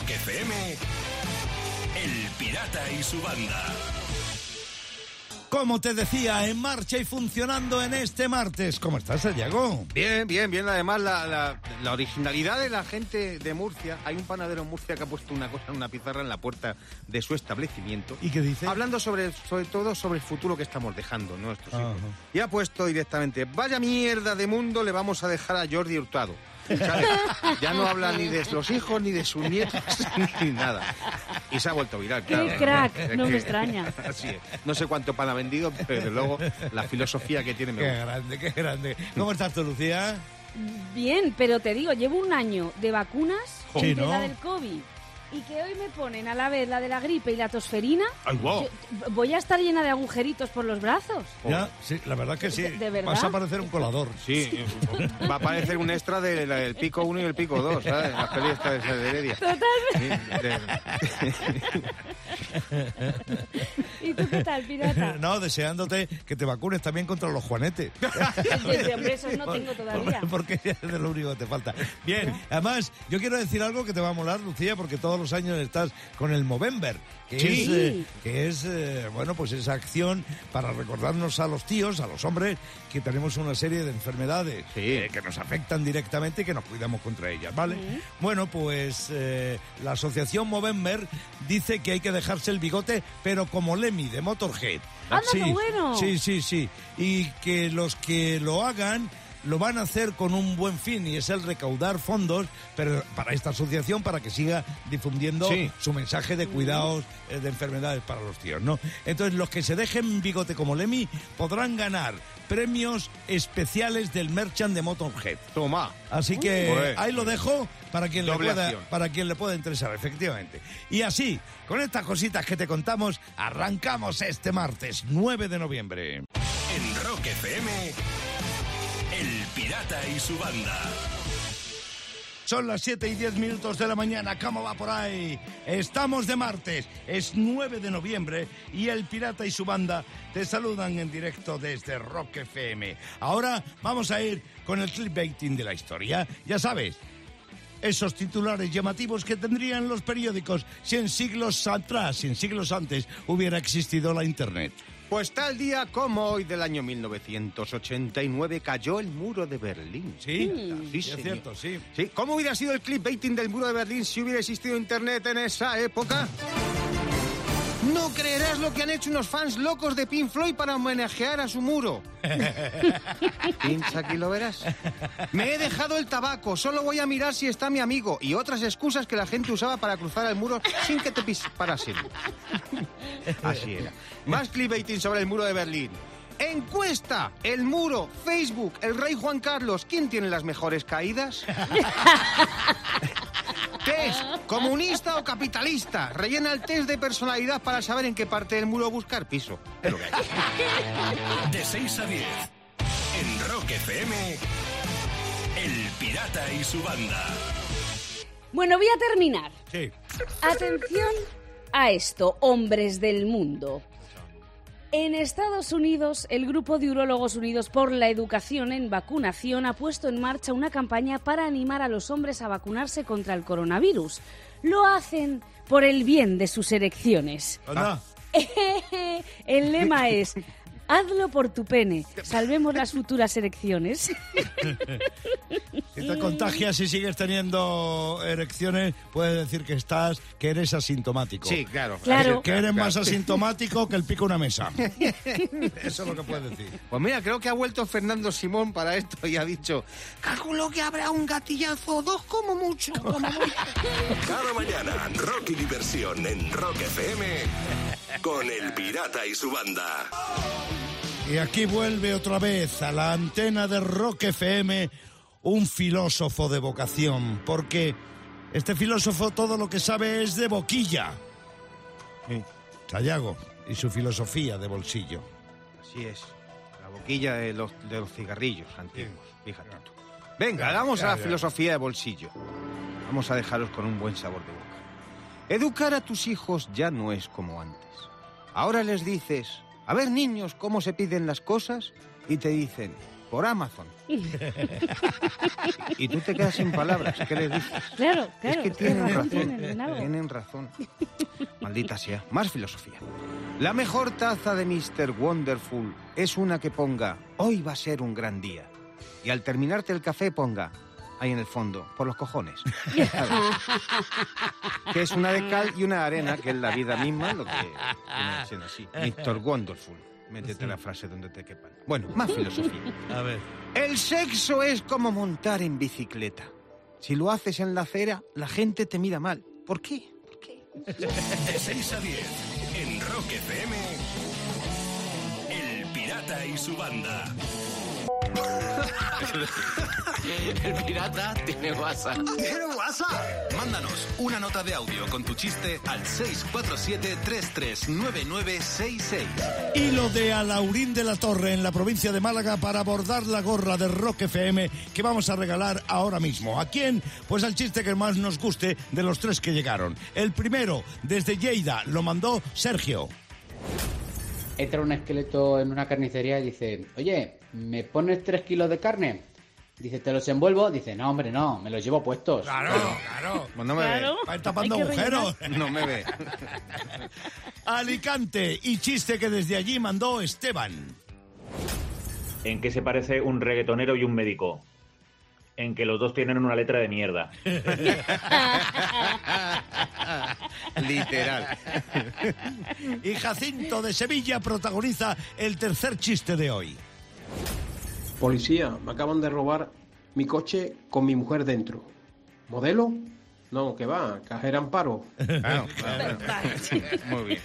Rock FM, El Pirata y su banda. Como te decía, en marcha y funcionando en este martes. ¿Cómo estás, Santiago? Bien, bien, bien. Además, la, la- la originalidad de la gente de Murcia. Hay un panadero en Murcia que ha puesto una cosa en una pizarra en la puerta de su establecimiento. ¿Y qué dice? Hablando sobre, sobre todo sobre el futuro que estamos dejando nuestros hijos. Y ha puesto directamente, vaya mierda de mundo le vamos a dejar a Jordi Hurtado. ¿Sabes? Ya no habla ni de los hijos, ni de sus nietos, ni nada. Y se ha vuelto viral, Qué claro. crack, Es no me extraña. Así es. No sé cuánto pan ha vendido, pero desde luego la filosofía que tiene me Qué gusta. grande, qué grande. ¿Cómo estás tú, Lucía? Bien, pero te digo, llevo un año de vacunas Sí, ¿no? la del COVID y que hoy me ponen a la vez la de la gripe y la tosferina. Ay, yo- voy a estar llena de agujeritos por los brazos. Ya, sí, la verdad que sí. ¿De- de verdad? Vas a parecer un colador. Sí, va a aparecer un extra de la- del pico 1 y el pico 2, ¿sabes? La peli esta de, de Heredia. ¿Y tú qué tal, pirata? No, deseándote que te vacunes también contra los juanetes. Desde hombre, esos no tengo todavía. Porque es de lo único que te falta. Bien, además, yo quiero decir algo que te va a molar, Lucía, porque todos los años estás con el Movember, que Sí. es, eh, que es eh, bueno, pues esa acción para recordarnos a los tíos, a los hombres, que tenemos una serie de enfermedades Sí. eh, que nos afectan directamente y que nos cuidamos contra ellas, ¿vale? Bueno, pues eh, la asociación Movember dice que hay que dejarse el bigote, pero como Lemmy de Motorhead. ¡Anda, qué bueno! Sí, sí, sí. Y que los que lo hagan lo van a hacer con un buen fin y es el recaudar fondos pero para esta asociación para que siga difundiendo Sí. su mensaje de cuidados eh, de enfermedades para los tíos, ¿no? Entonces los que se dejen bigote como Lemmy podrán ganar premios especiales del Merchant de Motorhead. Toma. Así que ahí lo dejo para quien, le pueda, acción. para quien le pueda interesar, efectivamente. Y así, con estas cositas que te contamos, arrancamos este martes 9 de noviembre. En Rock FM, Y su banda. Son las 7 y 10 minutos de la mañana, ¿cómo va por ahí? Estamos de martes, es 9 de noviembre y el Pirata y su banda te saludan en directo desde Rock FM. Ahora vamos a ir con el clickbaiting de la historia, ya sabes. Esos titulares llamativos que tendrían los periódicos si en siglos atrás, si en siglos antes hubiera existido la Internet. Pues tal día como hoy del año 1989 cayó el muro de Berlín. ¿Sí? Sí, es señor. cierto, sí. Sí, ¿Cómo hubiera sido el clickbaiting del muro de Berlín si hubiera existido internet en esa época? No creerás lo que han hecho unos fans locos de Pink Floyd para homenajear a su muro. Pincha aquí lo verás. Me he dejado el tabaco, solo voy a mirar si está mi amigo y otras excusas que la gente usaba para cruzar el muro sin que te parasen. Así era. Más clickbaiting sobre el muro de Berlín. Encuesta, el muro, Facebook, el rey Juan Carlos, ¿quién tiene las mejores caídas? Test, comunista o capitalista. Rellena el test de personalidad para saber en qué parte del muro buscar piso. Es lo que hay. De 6 a 10. En Rock FM, El Pirata y su banda. Bueno, voy a terminar. Sí. Atención a esto, hombres del mundo. En Estados Unidos, el Grupo de Urólogos Unidos por la Educación en Vacunación ha puesto en marcha una campaña para animar a los hombres a vacunarse contra el coronavirus. Lo hacen por el bien de sus erecciones. Anda. El lema es, hazlo por tu pene, salvemos las futuras erecciones. Si te contagias y sigues teniendo erecciones, puedes decir que estás, que eres asintomático. Sí, claro. Claro. Que eres más asintomático que el pico de una mesa. Eso es lo que puedes decir. Pues mira, creo que ha vuelto Fernando Simón para esto y ha dicho, calculo que habrá un gatillazo o dos como mucho. como mucho". Cada mañana, rock y diversión en Rock FM con El Pirata y su banda. Y aquí vuelve otra vez a la antena de Rock FM un filósofo de vocación, porque este filósofo todo lo que sabe es de boquilla. Sí, Sayago y su filosofía de bolsillo. así es. La boquilla de los, de los cigarrillos antiguos. Fíjate tú. Venga, vamos a la filosofía de bolsillo. Vamos a dejaros con un buen sabor de boca. Educar a tus hijos ya no es como antes. Ahora les dices, a ver niños, cómo se piden las cosas, y te dicen, por Amazon. y tú te quedas sin palabras. ¿Qué les dices? Claro, Es claro. que ¿qué tienen razón? Tienen razón. Maldita sea. Más filosofía. La mejor taza de Mr. Wonderful es una que ponga hoy va a ser un gran día. Y al terminarte el café ponga ahí en el fondo, por los cojones. Que es una de cal y una de arena, que es la vida misma, lo que viene siendo así. Mr. Wonderful. Métete la frase donde te quepan. Bueno, más filosofía. A ver. El sexo es como montar en bicicleta. Si lo haces en la acera, la gente te mira mal. ¿Por qué? ¿Por qué? De 6 a 10 en Rock FM. El Pirata y su banda. El pirata tiene WhatsApp. ¿Tiene WhatsApp? Mándanos una nota de audio con tu chiste al 647-339966. Hilo de Alaurín de la Torre en la provincia de Málaga para abordar la gorra de Rock FM que vamos a regalar ahora mismo. ¿A quién? Pues al chiste que más nos guste de los tres que llegaron. El primero, desde Lleida, lo mandó Sergio. entra un esqueleto en una carnicería y dice, oye, ¿me pones tres kilos de carne? Dice, ¿te los envuelvo? Dice, no, hombre, no, me los llevo puestos. Claro, claro. Pues no me Claro. Va a ir tapando agujeros. ve. No me ve. Alicante y chiste que desde allí mandó Esteban. ¿En qué se parece un reggaetonero y un médico? En que los dos tienen una letra de mierda. Literal. Y Jacinto de Sevilla protagoniza el tercer chiste de hoy. Policía, me acaban de robar mi coche con mi mujer dentro. ¿Modelo? No, que va, cajera amparo. Claro, claro. Muy bien.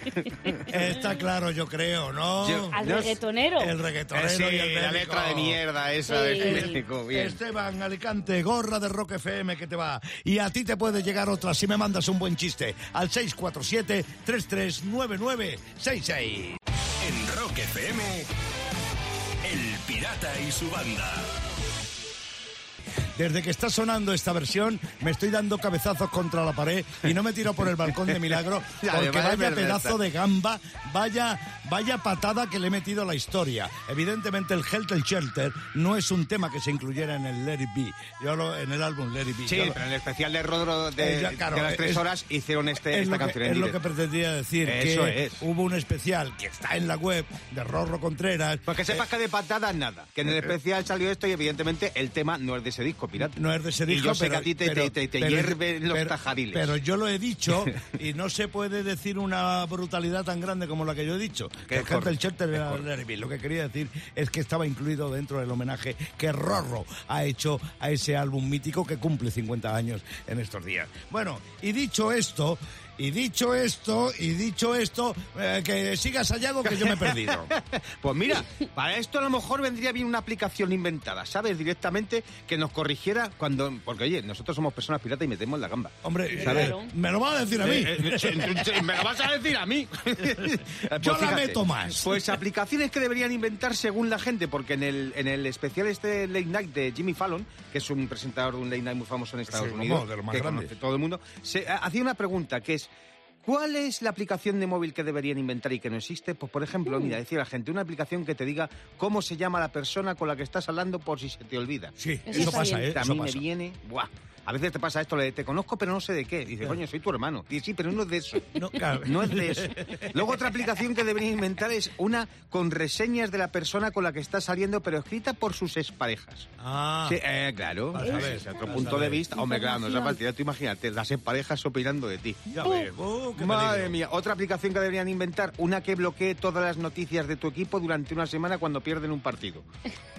Está claro, yo creo, ¿no? Yo- Al No, reggaetonero. El reggaetonero Eh, sí, y el la letra de mierda esa Sí. del México. Bien. Esteban Alicante, gorra de Rock FM que te va. Y a ti te puede llegar otra si me mandas un buen chiste al 647-339966. En Rock FM. Y su banda. Desde que está sonando esta versión, me estoy dando cabezazos contra la pared y no me tiro por el balcón de milagro porque vaya pedazo de gamba, vaya, vaya patada que le he metido a la historia. Evidentemente el Helter Shelter no es un tema que se incluyera en el Let It Be, yo lo, en el álbum Let It Be. Sí, pero en el especial de Rodro de, Eh, ya, claro, de las tres es- horas hicieron este, es esta lo que, canción en es lo que pretendía decir, Eso que es. hubo un especial que está en la web de Rorro Contreras. Pues que sepas que de patadas nada. Que en el especial salió esto y evidentemente el tema no es de ese disco, pirata. No es de ese Y yo sé pero, que a ti te, pero- te, te, te pero- hierven los tajadiles. Pero yo lo he dicho y no se puede decir una brutalidad tan grande como la que yo he dicho. Que el It Be. Lo que quería decir es que estaba incluido dentro del homenaje que Rorro ha hecho a ese álbum mítico que cumple 50 años en estos días. Bueno, y dicho esto, y dicho esto, y dicho esto, eh, que sigas Sayago que yo me he perdido. Pues mira, para esto a lo mejor vendría bien una aplicación inventada, ¿sabes? Directamente que nos corrigiera cuando... Porque oye, nosotros somos personas piratas y metemos la gamba. Hombre, ¿Sabes? eh, me lo va a decir a mí. Eh, eh, eh, eh, ¿Me lo vas a decir a mí? Pues Yo la meto más. Pues aplicaciones que deberían inventar según la gente, porque en el, en el especial este Late Night de Jimmy Fallon, que es un presentador de un Late Night muy famoso en Estados Sí, Unidos, de los más que grandes. conoce todo el mundo, se, eh, hacía una pregunta que es... ¿Cuál es la aplicación de móvil que deberían inventar y que no existe? Pues, por ejemplo, mira, decía la gente, una aplicación que te diga cómo se llama la persona con la que estás hablando por si se te olvida. Sí, Eso pasa. ¿eh? a Eso mí me viene, buah. A veces te pasa esto, le te conozco pero no sé de qué. Dice, coño, soy tu hermano. Dice, sí, pero no es de eso. No, claro. No es de eso. Luego otra aplicación que deberían inventar es una con reseñas de la persona con la que está saliendo, pero escrita por sus exparejas. Ah, Sí, eh, claro. Vas a ver, otro punto a de vista. Hombre, claro, no es la partida. Tú imagínate, las exparejas opinando de ti. ya ves. Uh, qué Madre peligro. mía, otra aplicación que deberían inventar, una que bloquee todas las noticias de tu equipo durante una semana cuando pierden un partido.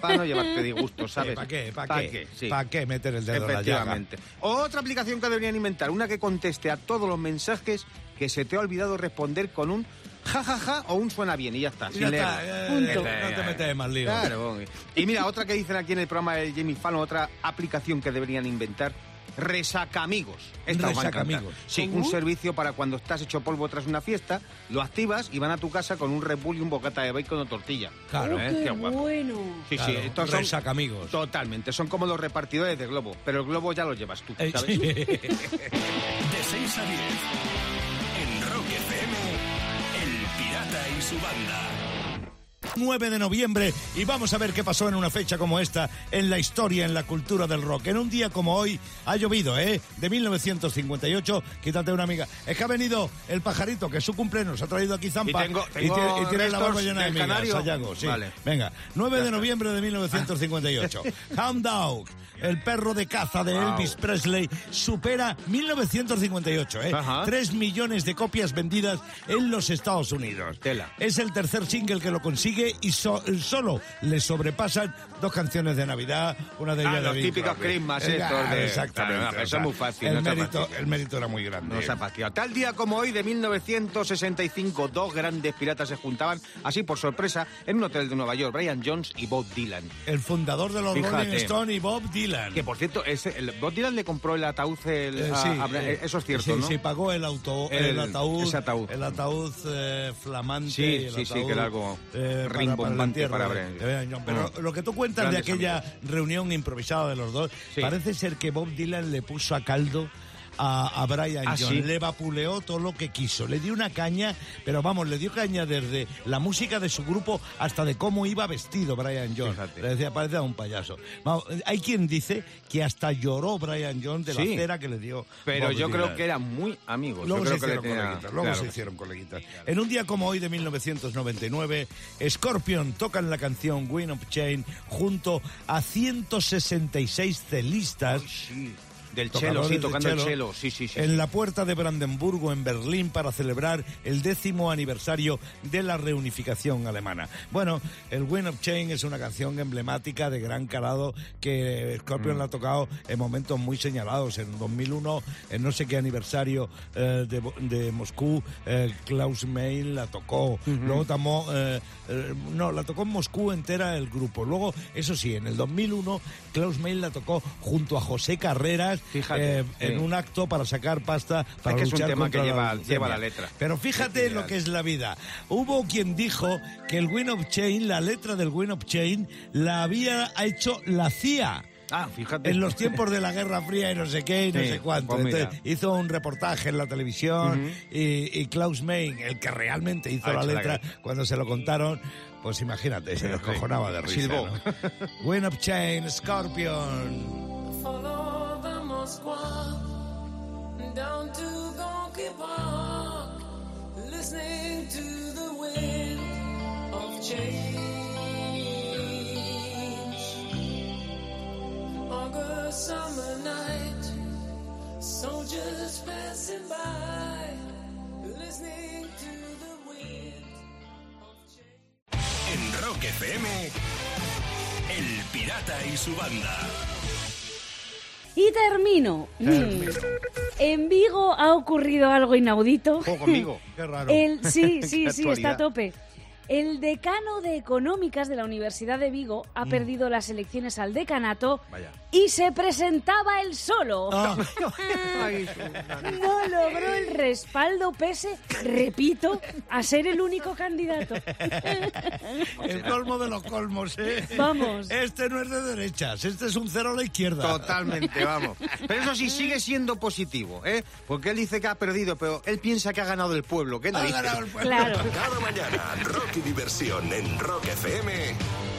Para no llevarte disgustos, ¿sabes? ¿Para qué? ¿Para ¿Pa qué? Sí. ¿Para qué meter el dedo en la llaga? Otra aplicación que deberían inventar, una que conteste a todos los mensajes que se te ha olvidado responder con un jajaja o un suena bien y ya está. Y sin ya leer. está, eh, Punto. No te metes más lío. Claro. Y mira, otra que dicen aquí en el programa de Jamie Fallon, otra aplicación que deberían inventar. Resaca amigos. Esta. Resacamigos. Sí, un servicio para cuando estás hecho polvo tras una fiesta, lo activas y van a tu casa con un Red Bull y un bocata de bacon o tortilla. Claro, Oh, ¿eh? qué Qué guapo. bueno. Sí, Claro, sí, estos son resaca amigos. totalmente, son como los repartidores de globo, pero el globo ya lo llevas tú, Eh, ¿sabes? sí. De 6 a 10. En Rock FM. El Pirata y su banda. 9 de noviembre y vamos a ver qué pasó en una fecha como esta en la historia, en la cultura del rock. En un día como hoy ha llovido, ¿eh? De 1958, quítate una amiga. Es que ha venido el pajarito, que es su cumpleaños, ha traído aquí zampa Y tengo- y tengo tiene, y tiene la barba llena de migas. Sayago, sí. Vale. Venga, 9 de noviembre de 1958. Hound Dog, el perro de caza de Wow. Elvis Presley, supera 1958, ¿eh? Ajá. 3 millones de copias vendidas en los Estados Unidos. Tela. Es el tercer single que lo consigue y so- solo le sobrepasan dos canciones de Navidad, una de Ah, ellas de los Bing típicos. Christmas Eh, estos de- Exactamente. No, eso es muy fácil, El, no mérito, el mérito era muy grande. No se ha. Tal día como hoy, de 1965, dos grandes piratas se juntaban, así por sorpresa, en un hotel de Nueva York, Brian Jones y Bob Dylan. El fundador de los Fíjate. Rolling Stone y Bob Dylan. Que por cierto, ese, el, Bob Dylan le compró el ataúd, el- Eh, a- sí, a- eh, eso es cierto, sí, ¿no? Sí, pagó el, auto, el, El- ataúd, ese ataúd. el ataúd eh, flamante. Sí, y el sí, sí, que era algo eh, para- para de- Brian. Jones. Pero Mm. lo que tú cuentas Grandes de aquella reunión improvisada de los dos, Sí. parece ser que Bob Dylan le puso a caldo a, a Brian Ah, Jones. ¿sí? Le vapuleó todo lo que quiso. Le dio una caña, pero vamos, le dio caña desde la música de su grupo hasta de cómo iba vestido Brian Jones. Fíjate. Le decía, parece a un payaso. Vamos, hay quien dice que hasta lloró Brian Jones de Sí. la cera que le dio. Pero yo creo que eran muy amigos. Luego yo se creo que hicieron le tenía- coleguitas, luego claro se que hicieron coleguitas. En un día como hoy de 1999, Scorpion tocan la canción Win of Chain junto a 166 celistas. sí. Del chelo, sí, tocando el chelo. Sí, sí, sí. En la puerta de Brandenburgo, en Berlín, para celebrar el décimo aniversario de la reunificación alemana. Bueno, el Win of Chain es una canción emblemática de gran calado que Scorpion Mm. la ha tocado en momentos muy señalados. En 2001, en no sé qué aniversario eh, de, de Moscú, eh, Klaus Meil la tocó. Luego tomó, eh, no, la tocó en Moscú entera el grupo. Luego, eso sí, en el 2001, Klaus Meil la tocó junto a José Carreras Fíjate, eh, en sí. un acto para sacar pasta para que es un luchar tema contra que lleva- la lleva la letra. Pero fíjate lo que es la vida. Hubo quien dijo que el Win of Chain, la letra del Win of Chain, la había hecho la CIA. Ah, fíjate. En los tiempos de la Guerra Fría y no sé qué y no Sí, sé cuánto. pues. Entonces, hizo un reportaje en la televisión y, y Klaus Main, el que realmente hizo Ha la la letra, guerra. cuando se lo contaron, pues imagínate, se descojonaba de risa. silbó. ¿no? Win of Chain, Scorpion. Moskwa down to Gonky Park, listening to the wind of change. August summer night, soldiers passing by, listening to the wind of change. En Rock FM, El Pirata y su banda. Y termino. Mm. En Vigo ha ocurrido algo inaudito. Juego conmigo. Qué raro. El, sí, sí, sí, está a tope. El decano de Económicas de la Universidad de Vigo ha Mm. perdido las elecciones al decanato Vaya. y se presentaba él solo. Ah, No logró el respaldo pese, repito, a ser el único candidato. el colmo de los colmos, ¿eh? Vamos. Este no es de derechas, este es un cero a la izquierda. Totalmente, vamos. Pero eso sí, sigue siendo positivo, ¿eh? Porque él dice que ha perdido, pero él piensa que ha ganado el pueblo. ¿Qué Ha narices? ganado el pueblo. Claro. Cada mañana, rock y diversión en Rock FM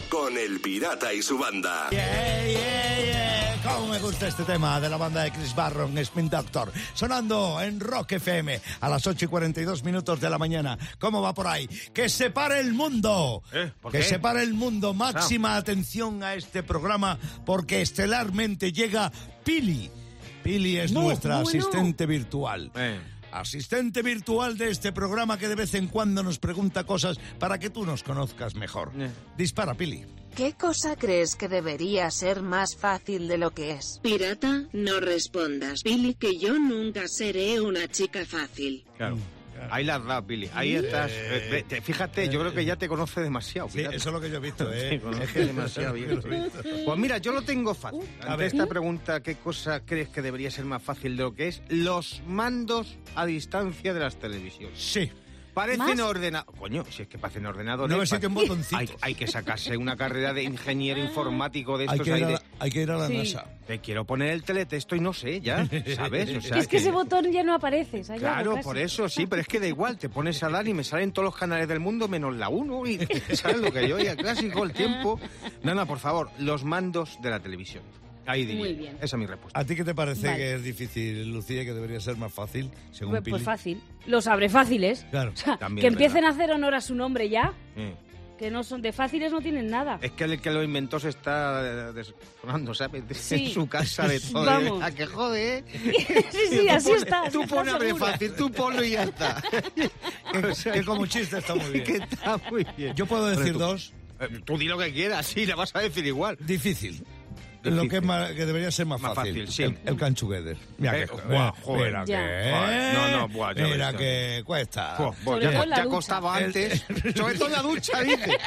con El Pirata y su banda. Yeah, yeah, yeah. Cómo me gusta este tema de la banda de Chris Barron, Spin Doctor, sonando en Rock FM a las 8 y 42 minutos de la mañana. ¿Cómo va por ahí? ¡Que se pare el mundo! ¿Eh? ¿Por que qué? Ah. se pare el mundo. Máxima atención a este programa porque estelarmente llega Pili. Pili es No, nuestra bueno. asistente virtual. Eh. Asistente virtual de este programa que de vez en cuando nos pregunta cosas para que tú nos conozcas mejor. Eh. Dispara, Pili. ¿Qué cosa crees que debería ser más fácil de lo que es? Pirata, no respondas, Billy, que yo nunca seré una chica fácil. Claro. Ahí la has dado, Billy. Ahí estás. Eh, fíjate, yo creo que ya te conoce demasiado. Sí, fíjate. eso es lo que yo he visto, ¿eh? Conoce demasiado bien. Pues mira, yo lo tengo fácil. A Ante ver. esta pregunta, ¿qué cosa crees que debería ser más fácil de lo que es? Los mandos a distancia de las televisiones. Sí. Parecen ¿Más? ordenadores. Coño, si es que parecen ordenadores. No, sí que un botoncito. Hay, hay que sacarse una carrera de ingeniero informático de Hay estos que, ahí ir a la, hay que ir a la Sí. NASA. Te quiero poner el teletexto y no sé ya, ¿sabes? O sea es que ese botón ya no aparece. Claro, casi. por eso sí, pero es que da igual, te pones a dar y me salen todos los canales del mundo menos la 1 y ¿sabes lo que yo oía? Clásico, el tiempo. No, por favor, los mandos de la televisión. Ahí diría. Muy bien. Esa es mi respuesta. ¿A ti qué te parece Vale. que es difícil, Lucía, que debería ser más fácil, según Pues, Pili? pues fácil. Los abre fáciles. Claro. O sea, También que es empiecen verdad. a hacer honor a su nombre ya, Eh. que no son de fáciles, no tienen nada. Es que el que lo inventó se está eh, desconando, ¿sabes? Sí. En su casa de todo. Vamos. ¿A que jode, eh? sí, sí, así pon- está. Tú está pon abre fácil, tú ponlo y ya está. O sea, que como chiste está muy bien. Que está muy bien. Yo puedo decir tú- dos. Eh, Tú di lo que quieras, sí, la vas a decir igual. Difícil. Difícil. Lo que, es más- que debería ser más, Más fácil. fácil, sí. El, el Can Together. Mira Eh, que, buah, joder. mira que- no, no, buah, ya mira que cuesta. Ya, la ya costaba antes. Sobre todo en la ducha, dice.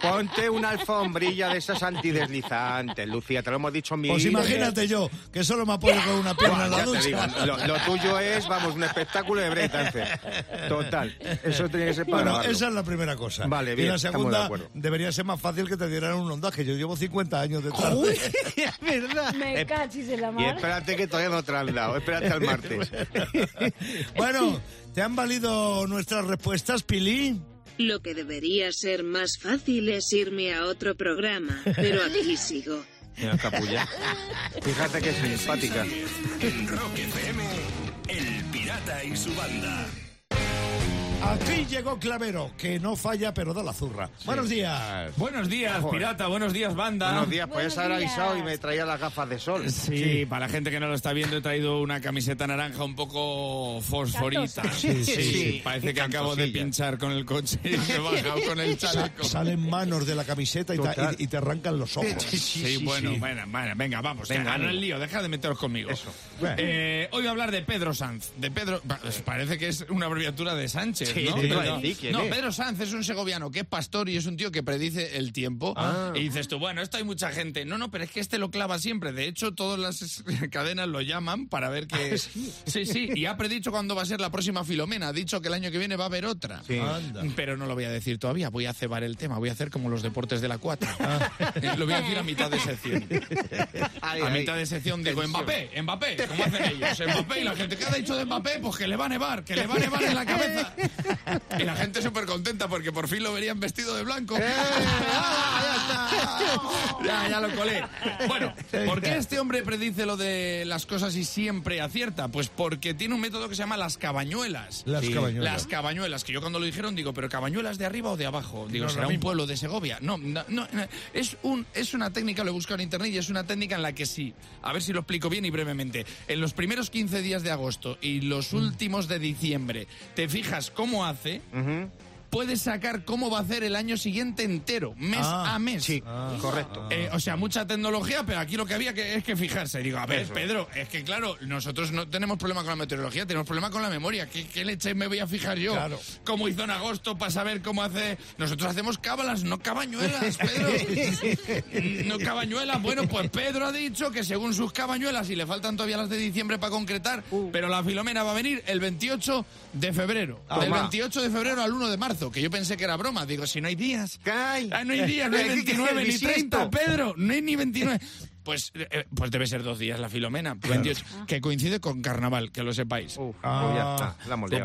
Ponte una alfombrilla de esas antideslizantes, Lucía, te lo hemos dicho mil Pues imagínate yo, que solo me apoyo con una pierna en la ducha. digo, lo, lo tuyo es, vamos, un espectáculo de breakdance. Total. Eso tiene que ser para Bueno, grabarlo. esa es la primera cosa. Vale, y bien, la estamos de segunda, debería ser más fácil que te dieran un ondaje. Yo llevo 50 años de- es verdad. Me cachis en la Y mar. espérate que todavía no te han dado. Espérate al martes. bueno, ¿te han valido nuestras respuestas, Pili? Lo que debería ser más fácil es irme a otro programa, pero aquí sigo. Mira, capulla. Fíjate que es simpática. En Rock FM, El Pirata y su banda. Aquí llegó Clavero, que no falla, pero da la zurra. Buenos días. Buenos días, pirata, buenos días, banda. Buenos días, haber días. avisado y me traía las gafas de sol. Sí, para la gente que no lo está viendo, he traído una camiseta naranja un poco fosforita. Sí, sí, sí. Parece que acabo de pinchar con el coche y me he bajado con el chaleco. Salen manos de la camiseta y te, Total. y- y te arrancan los ojos. Sí, bueno, bueno, bueno, venga, vamos, Venga, venga, no el lío, deja de meteros conmigo. Eso. Eh, hoy voy a hablar de Pedro Sanz. De Pedro, pa- pues parece que es una abreviatura de Sánchez, Sí, ¿no? te iba a no, decir, ¿quién no, es? Pedro Sanz es un segoviano que es pastor y es un tío que predice el tiempo. Ah. Y dices tú, bueno, esto hay mucha gente. No, no, pero es que este lo clava siempre. De hecho, todas las cadenas lo llaman para ver que. sí, sí, y ha predicho cuándo va a ser la próxima Filomena. Ha dicho que el año que viene va a haber otra. Sí. Anda. Pero no lo voy a decir todavía, voy a cebar el tema, voy a hacer como los deportes de la 4. lo voy a decir a mitad de sección. Ay, A ay. mitad de sección digo. Mbappé, Mbappé, ¿cómo hacen ellos? Mbappé y la gente, ¿qué ha dicho de Mbappé? Pues que le va a nevar, que le va a nevar en la cabeza. Y la gente súper contenta porque por fin lo verían vestido de blanco. ¡Eh! Ya, ya lo colé. Bueno, ¿por qué este hombre predice lo de las cosas y siempre acierta? Pues porque tiene un método que se llama las cabañuelas. Las Sí. cabañuelas. Las cabañuelas, que yo cuando lo dijeron digo, ¿pero cabañuelas de arriba o de abajo? Digo, No, ¿será un pueblo de Segovia? No, no, no, no. es, un, es una técnica, lo he buscado en internet y es una técnica en la que sí. A ver si lo explico bien y brevemente. En los primeros 15 días de agosto y los últimos de diciembre, te fijas cómo hace, Ujú. Puedes sacar cómo va a hacer el año siguiente entero, mes Ah, a mes. Sí, correcto. Eh, o sea, mucha tecnología, pero aquí lo que había que, es que fijarse. Digo, a ver, Eso. Pedro, es que claro, nosotros no tenemos problema con la meteorología, tenemos problema con la memoria. ¿Qué, qué leche me voy a fijar yo? Claro. ¿Cómo hizo en agosto para saber cómo hace? Nosotros hacemos cábalas, no cabañuelas, Pedro. no cabañuelas. Bueno, pues Pedro ha dicho que según sus cabañuelas, y le faltan todavía las de diciembre para concretar, pero la Filomena va a venir el 28 de febrero. Ah, Del va. 28 de febrero al 1 de marzo, que yo pensé que era broma. Digo, si no hay días. Ay. Ah, no hay días, no hay ¿Qué- qué- 29 ni bisiesto? 30, Pedro, no hay ni 29. Pues, eh, pues debe ser dos días la Filomena, 28, que coincide con Carnaval, que lo sepáis. Uf, Ah. pues ya está,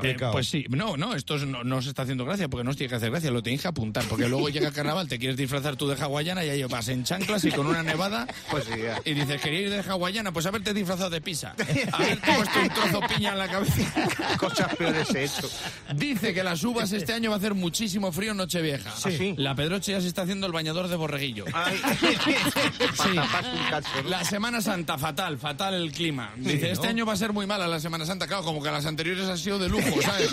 la. Eh, pues sí, no, no, esto es- no, no os está haciendo gracia porque no os tiene que hacer gracia, lo tenéis que apuntar, porque luego llega carnaval, te quieres disfrazar tú de hawaiana y ahí vas en chanclas y con una nevada Pues sí, ya. y dices, quería ir de hawaiana, pues haberte disfrazado de pisa, haberte puesto un trozo piña en la cabeza. Cosas peores he hecho. Dice que las uvas este año va a hacer muchísimo frío en Nochevieja. Sí. La Pedroche ya se está haciendo el bañador de borreguillo. Ay. Para ¿no? La Semana Santa, fatal, fatal el clima. Dice, este año va a ser muy mala la Semana Santa. Claro, como que las anteriores han sido de lujo, ¿sabes?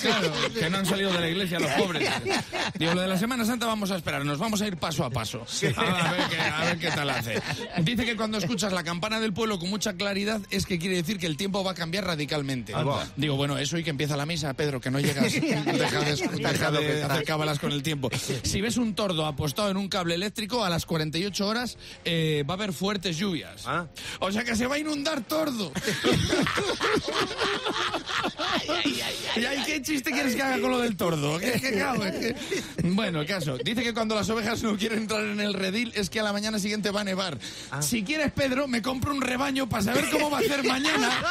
Claro, que no han salido de la iglesia los pobres. Digo, lo de la Semana Santa vamos a esperar, nos vamos a ir paso a paso. A ver, qué, a ver qué tal hace. Dice que cuando escuchas la campana del pueblo con mucha claridad es que quiere decir que el tiempo va a cambiar radicalmente. Anda. Digo, bueno, eso y que empieza la misa, Pedro, que no llegas. Deja de, deja de hacer cábalas con el tiempo. Si ves un tordo apostado en un cable eléctrico, a las 48 horas eh, va a haber fuertes lluvias. Ah. O sea que se va a inundar tordo. y hay que ¿Qué chiste quieres que haga con lo del tordo? ¿Qué- qué cago? Es que- Bueno, caso. Dice que cuando las ovejas no quieren entrar en el redil es que a la mañana siguiente va a nevar. Si quieres, Pedro, me compro un rebaño para saber cómo va a hacer mañana.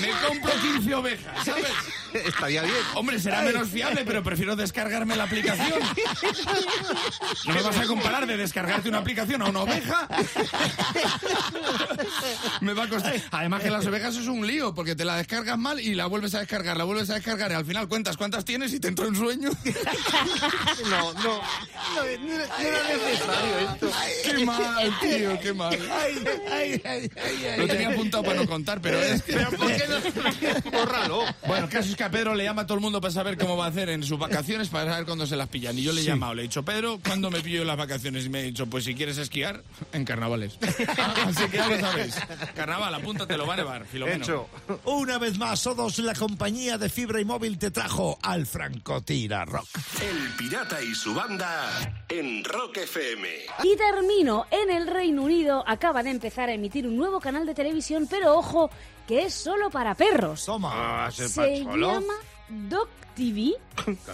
Me compro 15 ovejas, ¿sabes? Estaría bien. Hombre, será menos fiable, pero prefiero descargarme la aplicación. ¿No me vas a comparar de descargarte una aplicación a una oveja? Me va a costar. Además que las ovejas es un lío, porque te la descargas mal y la vuelves a descargar, la vuelves a descargar y al final cuentas cuántas tienes y te entró en sueño. No, no, no, no era necesario esto. Qué mal, tío, qué mal. Ay, ay, ay, ay, ay, Lo tenía apuntado para no contar, pero es que... ¿Pero por qué no? Bórralo. Bueno, el caso es que a Pedro le llama a todo el mundo para saber cómo va a hacer en sus vacaciones, para saber cuándo se las pillan. Y yo le he Sí. llamado, le he dicho, Pedro, ¿cuándo me pillo las vacaciones? Y me ha dicho, pues si quieres esquiar, en carnavales. Así que ya lo sabéis. Carnaval, apúntatelo, va a nevar, Filomeno. Hecho. Una vez más, todos la compañía de fibra y móvil te trajo al Francotira Rock. El pirata y su banda en Rock FM. Y termino. En el Reino Unido acaba de empezar a emitir un nuevo canal de televisión, pero ojo, que es solo para perros. Toma. Ah, se llama Dog TV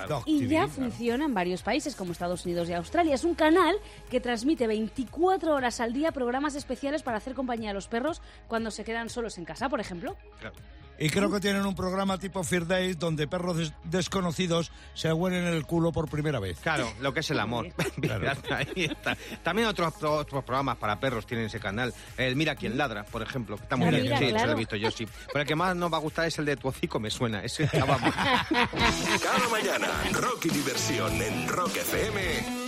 Doc y ya claro. funciona en varios países como Estados Unidos y Australia. Es un canal que transmite 24 horas al día programas especiales para hacer compañía a los perros cuando se quedan solos en casa, por ejemplo. Y creo que tienen un programa tipo Fear Days donde perros des- desconocidos se huelen el culo por primera vez. Claro, lo que es el amor. Ahí está. También otros, otros programas para perros tienen ese canal. El Mira quién ladra, por ejemplo. que Está muy Claro, bien. mira, sí, se claro. lo he visto yo, sí. Pero el que más nos va a gustar es el de tu hocico, me suena. Ese estaba muy- Cada mañana, rock y diversión en Rock FM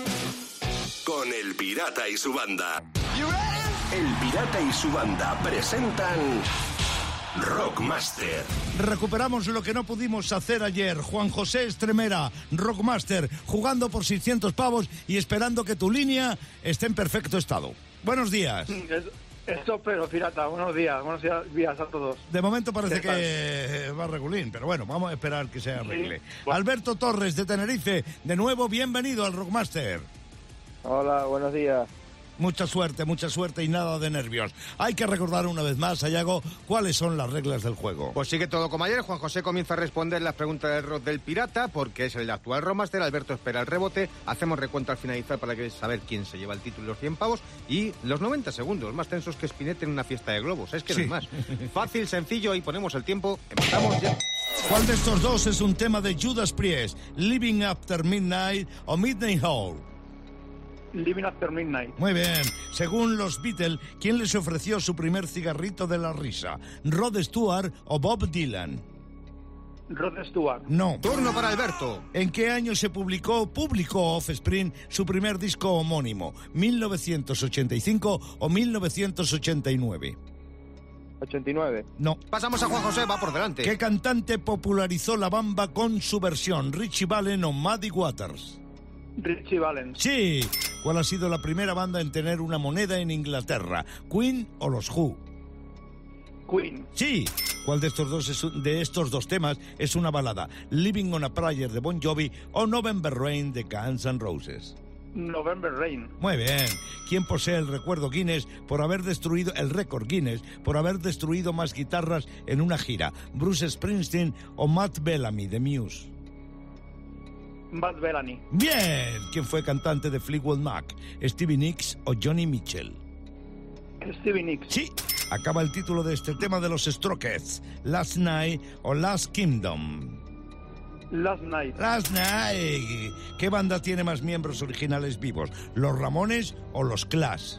con El Pirata y su banda. El Pirata y su banda presentan Rockmaster. Recuperamos lo que no pudimos hacer ayer. Juan José Estremera, Rockmaster, jugando por 600 pavos y esperando que tu línea esté en perfecto estado. Buenos días. Es- Esto, pero pirata, buenos días, buenos días, a todos. De momento parece que va regulín, pero bueno, vamos a esperar que se arregle. Bueno. Alberto Torres de Tenerife, de nuevo bienvenido al Rockmaster. Hola, buenos días. Mucha suerte, mucha suerte y nada de nervios. Hay que recordar una vez más, Sayago, cuáles son las reglas del juego. Pues sigue todo como ayer. Juan José comienza a responder las preguntas del rock del pirata, porque es el actual Romaster. Alberto espera el rebote. Hacemos recuento al finalizar para que saber quién se lleva el título y los 100 pavos. Y los 90 segundos, más tensos que Spinetta en una fiesta de globos. Es que no hay más. Fácil, sencillo, y ponemos el tiempo. Empezamos ya. ¿Cuál de estos dos es un tema de Judas Priest? Living After Midnight o Midnight Hall. Living After Midnight. Muy bien. Según los Beatles, ¿quién les ofreció su primer cigarrito de la risa? ¿Rod Stewart o Bob Dylan? Rod Stewart. No. Turno para Alberto. ¿En qué año se publicó, publicó Offspring su primer disco homónimo? ¿1985 o 1989? 89. No. Pasamos a Juan José, va por delante. ¿Qué cantante popularizó la bamba con su versión? ¿Richie Valens o Muddy Waters? Richie Valens. Sí. ¿Cuál ha sido la primera banda en tener una moneda en Inglaterra? ¿Queen o los Who? Queen. Sí. ¿Cuál de estos dos, es de estos dos temas es una balada? ¿Living on a Prayer de Bon Jovi o November Rain de Guns N' Roses? November Rain. Muy bien. ¿Quién posee el recuerdo Guinness por haber destruido el récord Guinness por haber destruido más guitarras en una gira? ¿Bruce Springsteen o Matt Bellamy de Muse? Matt Bellamy. Bien. ¿Quién fue cantante de Fleetwood Mac? ¿Stevie Nicks o Johnny Mitchell? Stevie Nicks. Sí. Acaba el título de este tema de los Strokes. Last Night o Last Kingdom. Last Night. Last Night. ¿Qué banda tiene más miembros originales vivos? ¿Los Ramones o los Clash?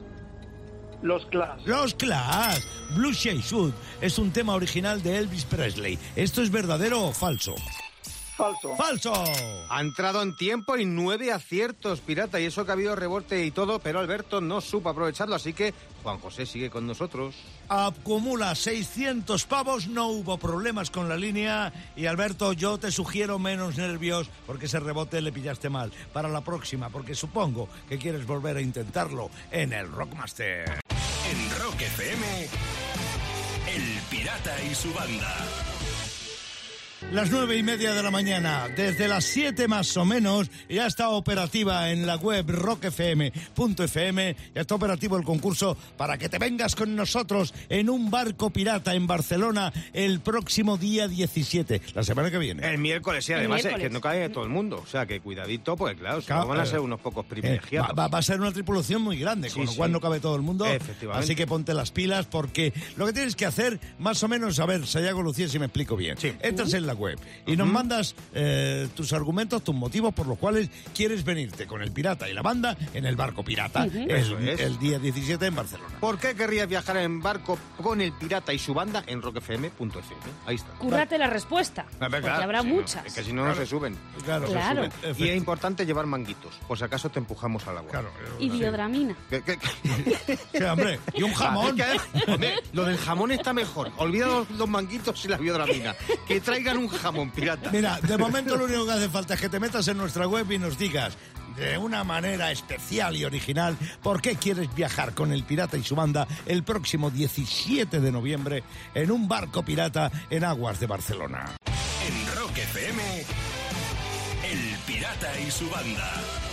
Los Clash. Los Clash. Blue Shade Sud es un tema original de Elvis Presley. ¿Esto es verdadero o falso? Falso. ¡Falso! Ha entrado en tiempo y nueve aciertos, pirata. Y eso que ha habido rebote y todo, pero Alberto no supo aprovecharlo. Así que Juan José sigue con nosotros. Acumula 600 pavos, no hubo problemas con la línea. Y Alberto, yo te sugiero menos nervios porque ese rebote le pillaste mal. Para la próxima, porque supongo que quieres volver a intentarlo en el Rockmaster. En Rock FM, El Pirata y su banda. Las nueve y media de la mañana. Desde las siete más o menos ya está operativa en la web rockfm.fm. Ya está operativo el concurso para que te vengas con nosotros en un barco pirata en Barcelona el próximo día 17, la semana que viene. El miércoles, sí, además es miércoles. que no cae todo el mundo. O sea, que cuidadito, pues claro, Claro, no van a eh, ser unos pocos Eh, privilegiados. va, va- va a ser una tripulación muy grande, Sí, con lo sí. cual no cabe todo el mundo. Efectivamente. Así que ponte las pilas porque lo que tienes que hacer, más o menos, a ver, Sayago Lucía, si me explico bien. Entras en la web y nos mandas eh, tus argumentos, tus motivos por los cuales quieres venirte con el pirata y la banda en el barco pirata Eso es. el día 17 en Barcelona. ¿Por qué querrías viajar en barco con el pirata y su banda en rockfm.fm? Ahí está. Cúrrate la respuesta, ver, porque claro, habrá si no, muchas. es que si no, no se suben. Claro, No se Claro. suben. Y es importante llevar manguitos, por si acaso te empujamos al agua. Claro. Y biodramina. hombre, y un jamón. hombre, lo del jamón está mejor. Olvida los, los manguitos y la biodramina. Que traigan un jamón, pirata. Mira, de momento lo único que hace falta es que te metas en nuestra web y nos digas de una manera especial y original por qué quieres viajar con el pirata y su banda el próximo 17 de noviembre en un barco pirata en aguas de Barcelona. En Rock FM, El Pirata y su banda.